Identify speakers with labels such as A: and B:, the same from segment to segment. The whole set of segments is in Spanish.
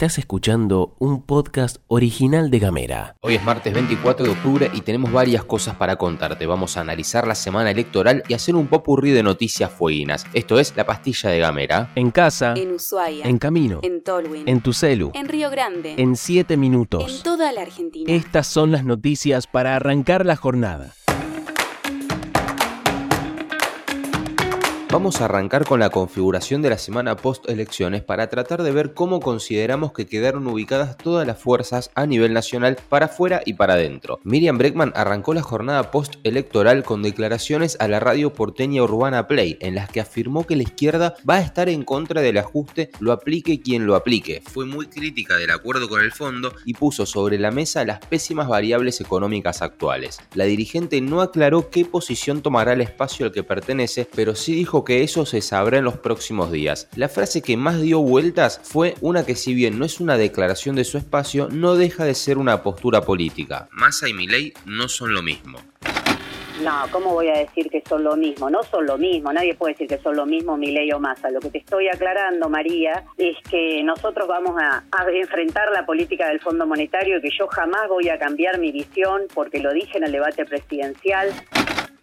A: Estás escuchando un podcast original de Gamera.
B: Hoy es martes 24 de octubre y tenemos varias cosas para contarte. Vamos a analizar la semana electoral y hacer un popurrí de noticias fueguinas. Esto es La Pastilla de Gamera.
A: En casa,
C: En Ushuaia.
A: en camino,
C: En Tolwyn.
A: en tu celu,
C: En Río Grande.
A: en 7
C: En
A: minutos.
C: toda la Argentina.
A: Estas son las noticias para arrancar la jornada.
B: Vamos a arrancar con la configuración de la semana post elecciones para tratar de ver cómo consideramos que quedaron ubicadas todas las fuerzas a nivel nacional para afuera y para adentro. Miriam Breckman arrancó la jornada post electoral con declaraciones a la radio porteña Urbana Play en las que afirmó que la izquierda va a estar en contra del ajuste, lo aplique quien lo aplique. Fue muy crítica del acuerdo con el fondo y puso sobre la mesa las pésimas variables económicas actuales. La dirigente no aclaró qué posición tomará el espacio al que pertenece, pero sí dijo que eso se sabrá en los próximos días. La frase que más dio vueltas fue una que si bien no es una declaración de su espacio, no deja de ser una postura política. Massa y Milei no son lo mismo.
D: No, ¿cómo voy a decir que son lo mismo? No son lo mismo, nadie puede decir que son lo mismo Milei o Massa. Lo que te estoy aclarando, María, es que nosotros vamos a, a enfrentar la política del Fondo Monetario y que yo jamás voy a cambiar mi visión porque lo dije en el debate presidencial.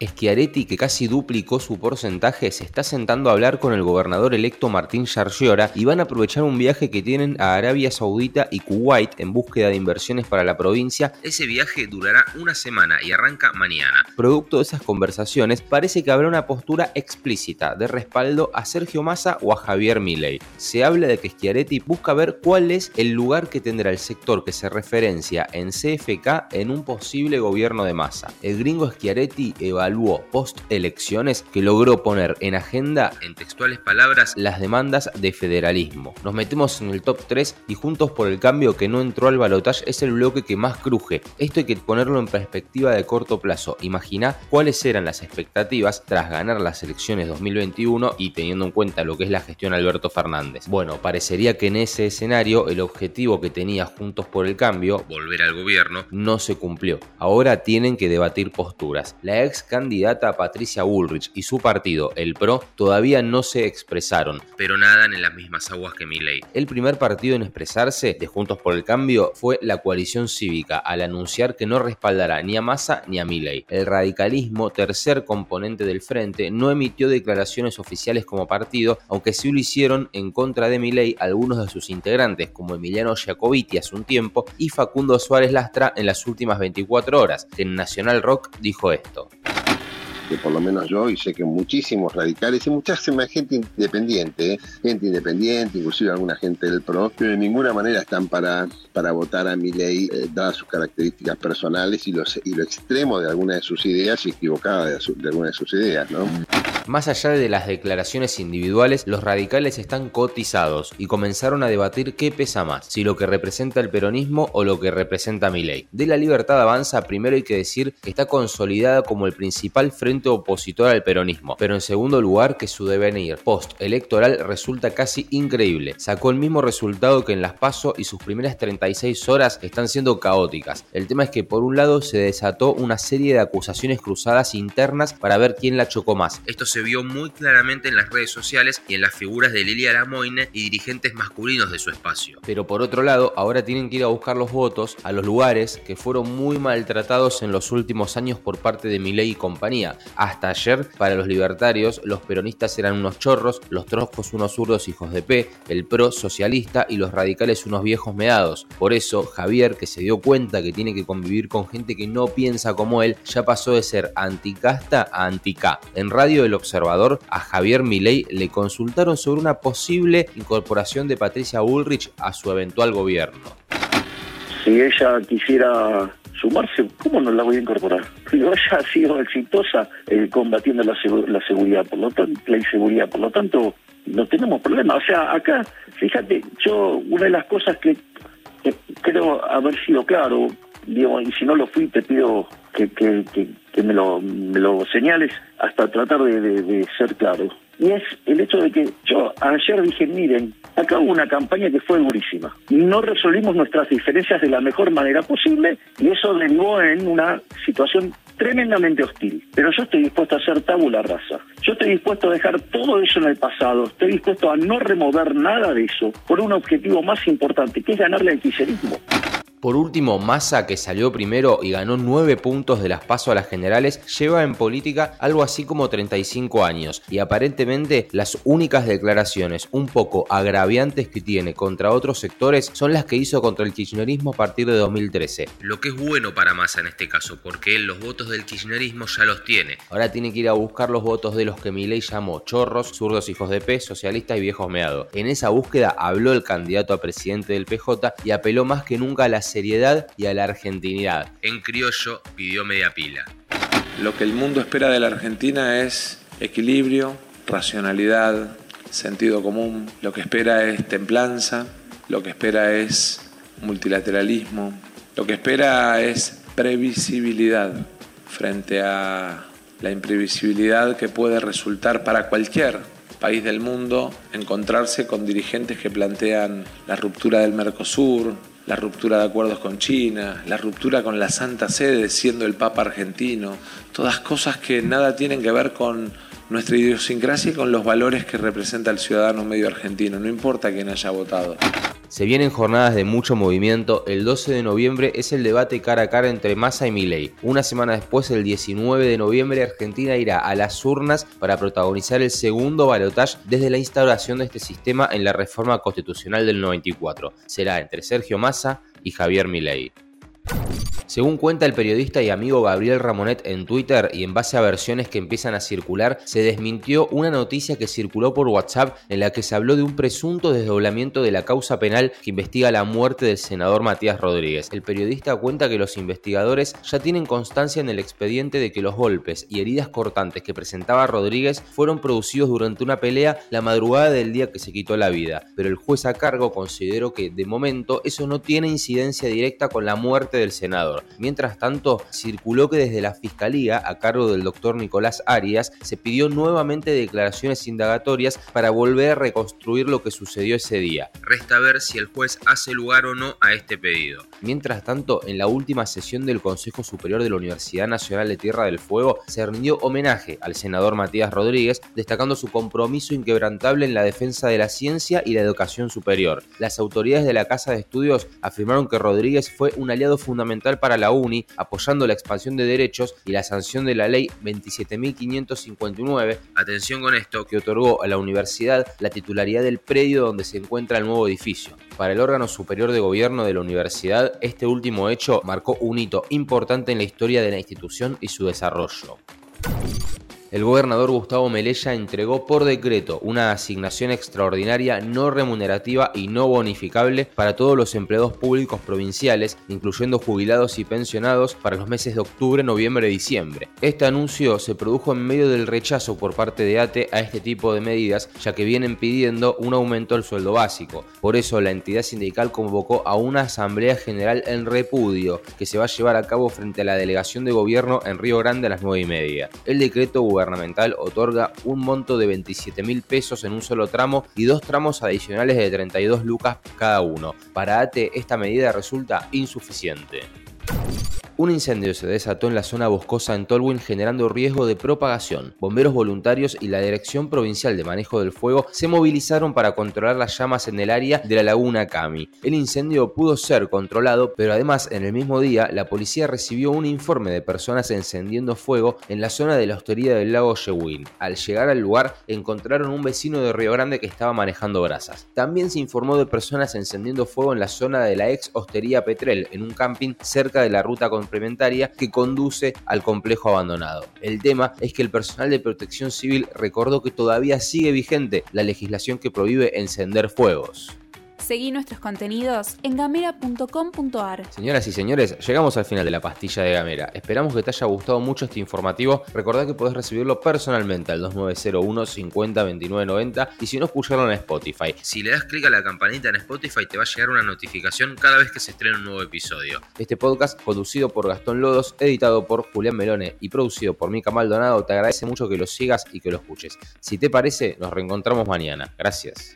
B: Schiaretti, que casi duplicó su porcentaje, se está sentando a hablar con el gobernador electo Martín Yarlora y van a aprovechar un viaje que tienen a Arabia Saudita y Kuwait en búsqueda de inversiones para la provincia. Ese viaje durará una semana y arranca mañana. Producto de esas conversaciones, parece que habrá una postura explícita de respaldo a Sergio Massa o a Javier Milei. Se habla de que Schiaretti busca ver cuál es el lugar que tendrá el sector que se referencia en CFK en un posible gobierno de Massa. El gringo Schiaretti evaluó post elecciones que logró poner en agenda, en textuales palabras, las demandas de federalismo. Nos metemos en el top 3 y Juntos por el Cambio que no entró al balotaje es el bloque que más cruje. Esto hay que ponerlo en perspectiva de corto plazo. Imagina cuáles eran las expectativas tras ganar las elecciones 2021 y teniendo en cuenta lo que es la gestión Alberto Fernández. Bueno, parecería que en ese escenario el objetivo que tenía Juntos por el Cambio, volver al gobierno, no se cumplió. Ahora tienen que debatir posturas. La ex candidata Patricia Bullrich y su partido, el PRO, todavía no se expresaron, pero nadan en las mismas aguas que Milei. El primer partido en expresarse de Juntos por el Cambio fue la coalición cívica, al anunciar que no respaldará ni a Massa ni a Milei. El radicalismo, tercer componente del frente, no emitió declaraciones oficiales como partido, aunque sí lo hicieron en contra de Milei algunos de sus integrantes, como Emiliano Giacobiti hace un tiempo y Facundo Suárez Lastra en las últimas 24 horas, que en Nacional Rock dijo esto
E: que por lo menos yo, y sé que muchísimos radicales y muchísima gente independiente, ¿eh? gente independiente, inclusive alguna gente del PRO, pero de ninguna manera están para, para votar a mi ley, eh, dadas sus características personales y, los, y lo extremo de alguna de sus ideas y equivocada de, su, alguna de sus ideas, ¿no?
B: Más allá de las declaraciones individuales, los radicales están cotizados y comenzaron a debatir qué pesa más, si lo que representa el peronismo o lo que representa Milei. De la libertad avanza, primero hay que decir que está consolidada como el principal frente opositor al peronismo, pero en segundo lugar que su devenir post-electoral resulta casi increíble. Sacó el mismo resultado que en las PASO y sus primeras 36 horas están siendo caóticas. El tema es que por un lado se desató una serie de acusaciones cruzadas internas para ver quién la chocó más. Esto se vio muy claramente en las redes sociales y en las figuras de Lilia Lamoine y dirigentes masculinos de su espacio. Pero por otro lado, ahora tienen que ir a buscar los votos a los lugares que fueron muy maltratados en los últimos años por parte de Milei y compañía. Hasta ayer, para los libertarios, los peronistas eran unos chorros, los troscos unos zurdos hijos de P, el pro socialista y los radicales unos viejos meados. Por eso, Javier, que se dio cuenta que tiene que convivir con gente que no piensa como él, ya pasó de ser anticasta a antica. En Radio El Observador, a Javier Milei le consultaron sobre una posible incorporación de Patricia Bullrich a su eventual gobierno.
F: Si ella quisiera sumarse, ¿cómo no la voy a incorporar? Digo, ella ha sido exitosa eh, combatiendo la, la seguridad, por lo tanto, la inseguridad, por lo tanto, no tenemos problema. O sea, acá, fíjate, yo, una de las cosas que, que creo haber sido claro, digo, y si no lo fui, te pido que, que me, lo, me lo señales hasta tratar de, ser claro. Y es el hecho de que yo ayer dije, miren, acá hubo una campaña que fue durísima. No resolvimos nuestras diferencias de la mejor manera posible y eso derivó en una situación tremendamente hostil. Pero yo estoy dispuesto a hacer tabula rasa. Yo estoy dispuesto a dejar todo eso en el pasado. Estoy dispuesto a no remover nada de eso por un objetivo más importante, que es ganarle al kirchnerismo.
B: Por último, Massa, que salió primero y ganó 9 puntos de las pasos a las generales, lleva en política algo así como 35 años y aparentemente las únicas declaraciones un poco agraviantes que tiene contra otros sectores son las que hizo contra el kirchnerismo a partir de 2013. Lo que es bueno para Massa en este caso, porque él los votos del kirchnerismo ya los tiene. Ahora tiene que ir a buscar los votos de los que Milei llamó chorros, zurdos hijos de P, socialistas y viejos meados. En esa búsqueda habló el candidato a presidente del PJ y apeló más que nunca a las seriedad y a la argentinidad. En criollo pidió media pila.
C: Lo que el mundo espera de la Argentina es equilibrio, racionalidad, sentido común. Lo que espera es templanza, lo que espera es multilateralismo, lo que espera es previsibilidad frente a la imprevisibilidad que puede resultar para cualquier país del mundo encontrarse con dirigentes que plantean la ruptura del Mercosur, la ruptura de acuerdos con China, la ruptura con la Santa Sede siendo el Papa argentino, todas cosas que nada tienen que ver con nuestra idiosincrasia y con los valores que representa el ciudadano medio argentino, no importa quién haya votado.
B: Se vienen jornadas de mucho movimiento. El 12 de noviembre es el debate cara a cara entre Massa y Milei. Una semana después, el 19 de noviembre, Argentina irá a las urnas para protagonizar el segundo balotaje desde la instauración de este sistema en la reforma constitucional del 94. Será entre Sergio Massa y Javier Milei. Según cuenta el periodista y amigo Gabriel Ramonet en Twitter y en base a versiones que empiezan a circular, se desmintió una noticia que circuló por WhatsApp en la que se habló de un presunto desdoblamiento de la causa penal que investiga la muerte del senador Matías Rodríguez. El periodista cuenta que los investigadores ya tienen constancia en el expediente de que los golpes y heridas cortantes que presentaba Rodríguez fueron producidos durante una pelea la madrugada del día que se quitó la vida, pero el juez a cargo consideró que de momento eso no tiene incidencia directa con la muerte del senador. Mientras tanto, circuló que desde la Fiscalía, a cargo del doctor Nicolás Arias, se pidió nuevamente declaraciones indagatorias para volver a reconstruir lo que sucedió ese día. Resta ver si el juez hace lugar o no a este pedido. Mientras tanto, en la última sesión del Consejo Superior de la Universidad Nacional de Tierra del Fuego, se rindió homenaje al senador Matías Rodríguez, destacando su compromiso inquebrantable en la defensa de la ciencia y la educación superior. Las autoridades de la Casa de Estudios afirmaron que Rodríguez fue un aliado fundamental para para la UNI, apoyando la expansión de derechos y la sanción de la ley 27.559, atención con esto, que otorgó a la universidad la titularidad del predio donde se encuentra el nuevo edificio. Para el órgano superior de gobierno de la universidad, este último hecho marcó un hito importante en la historia de la institución y su desarrollo el gobernador Gustavo Melella entregó por decreto una asignación extraordinaria no remunerativa y no bonificable para todos los empleados públicos provinciales, incluyendo jubilados y pensionados, para los meses de octubre, noviembre y diciembre. Este anuncio se produjo en medio del rechazo por parte de ATE a este tipo de medidas, ya que vienen pidiendo un aumento del sueldo básico. Por eso la entidad sindical convocó a una asamblea general en repudio que se va a llevar a cabo frente a la delegación de gobierno en Río Grande a las 9 y media. El decreto gubernamental otorga un monto de 27 mil pesos en un solo tramo y dos tramos adicionales de 32 lucas cada uno. Para ATE esta medida resulta insuficiente. Un incendio se desató en la zona boscosa en Tolwyn generando riesgo de propagación. Bomberos voluntarios y la Dirección Provincial de Manejo del Fuego se movilizaron para controlar las llamas en el área de la laguna Cami. El incendio pudo ser controlado, pero además en el mismo día la policía recibió un informe de personas encendiendo fuego en la zona de la hostería del lago Yewin. Al llegar al lugar encontraron un vecino de Río Grande que estaba manejando brasas. También se informó de personas encendiendo fuego en la zona de la ex hostería Petrel, en un camping cerca de la ruta con complementaria que conduce al complejo abandonado. El tema es que el personal de protección civil recordó que todavía sigue vigente la legislación que prohíbe encender fuegos.
G: Seguí nuestros contenidos en gamera.com.ar.
B: Señoras y señores, llegamos al final de la pastilla de Gamera. Esperamos que te haya gustado mucho este informativo. Recordá que podés recibirlo personalmente al 2901 50 29 90 y si no, escucharlo en Spotify. Si le das clic a la campanita en Spotify, te va a llegar una notificación cada vez que se estrene un nuevo episodio. Este podcast, producido por Gastón Lodos, editado por Julián Melone y producido por Mica Maldonado, te agradece mucho que lo sigas y que lo escuches. Si te parece, nos reencontramos mañana. Gracias.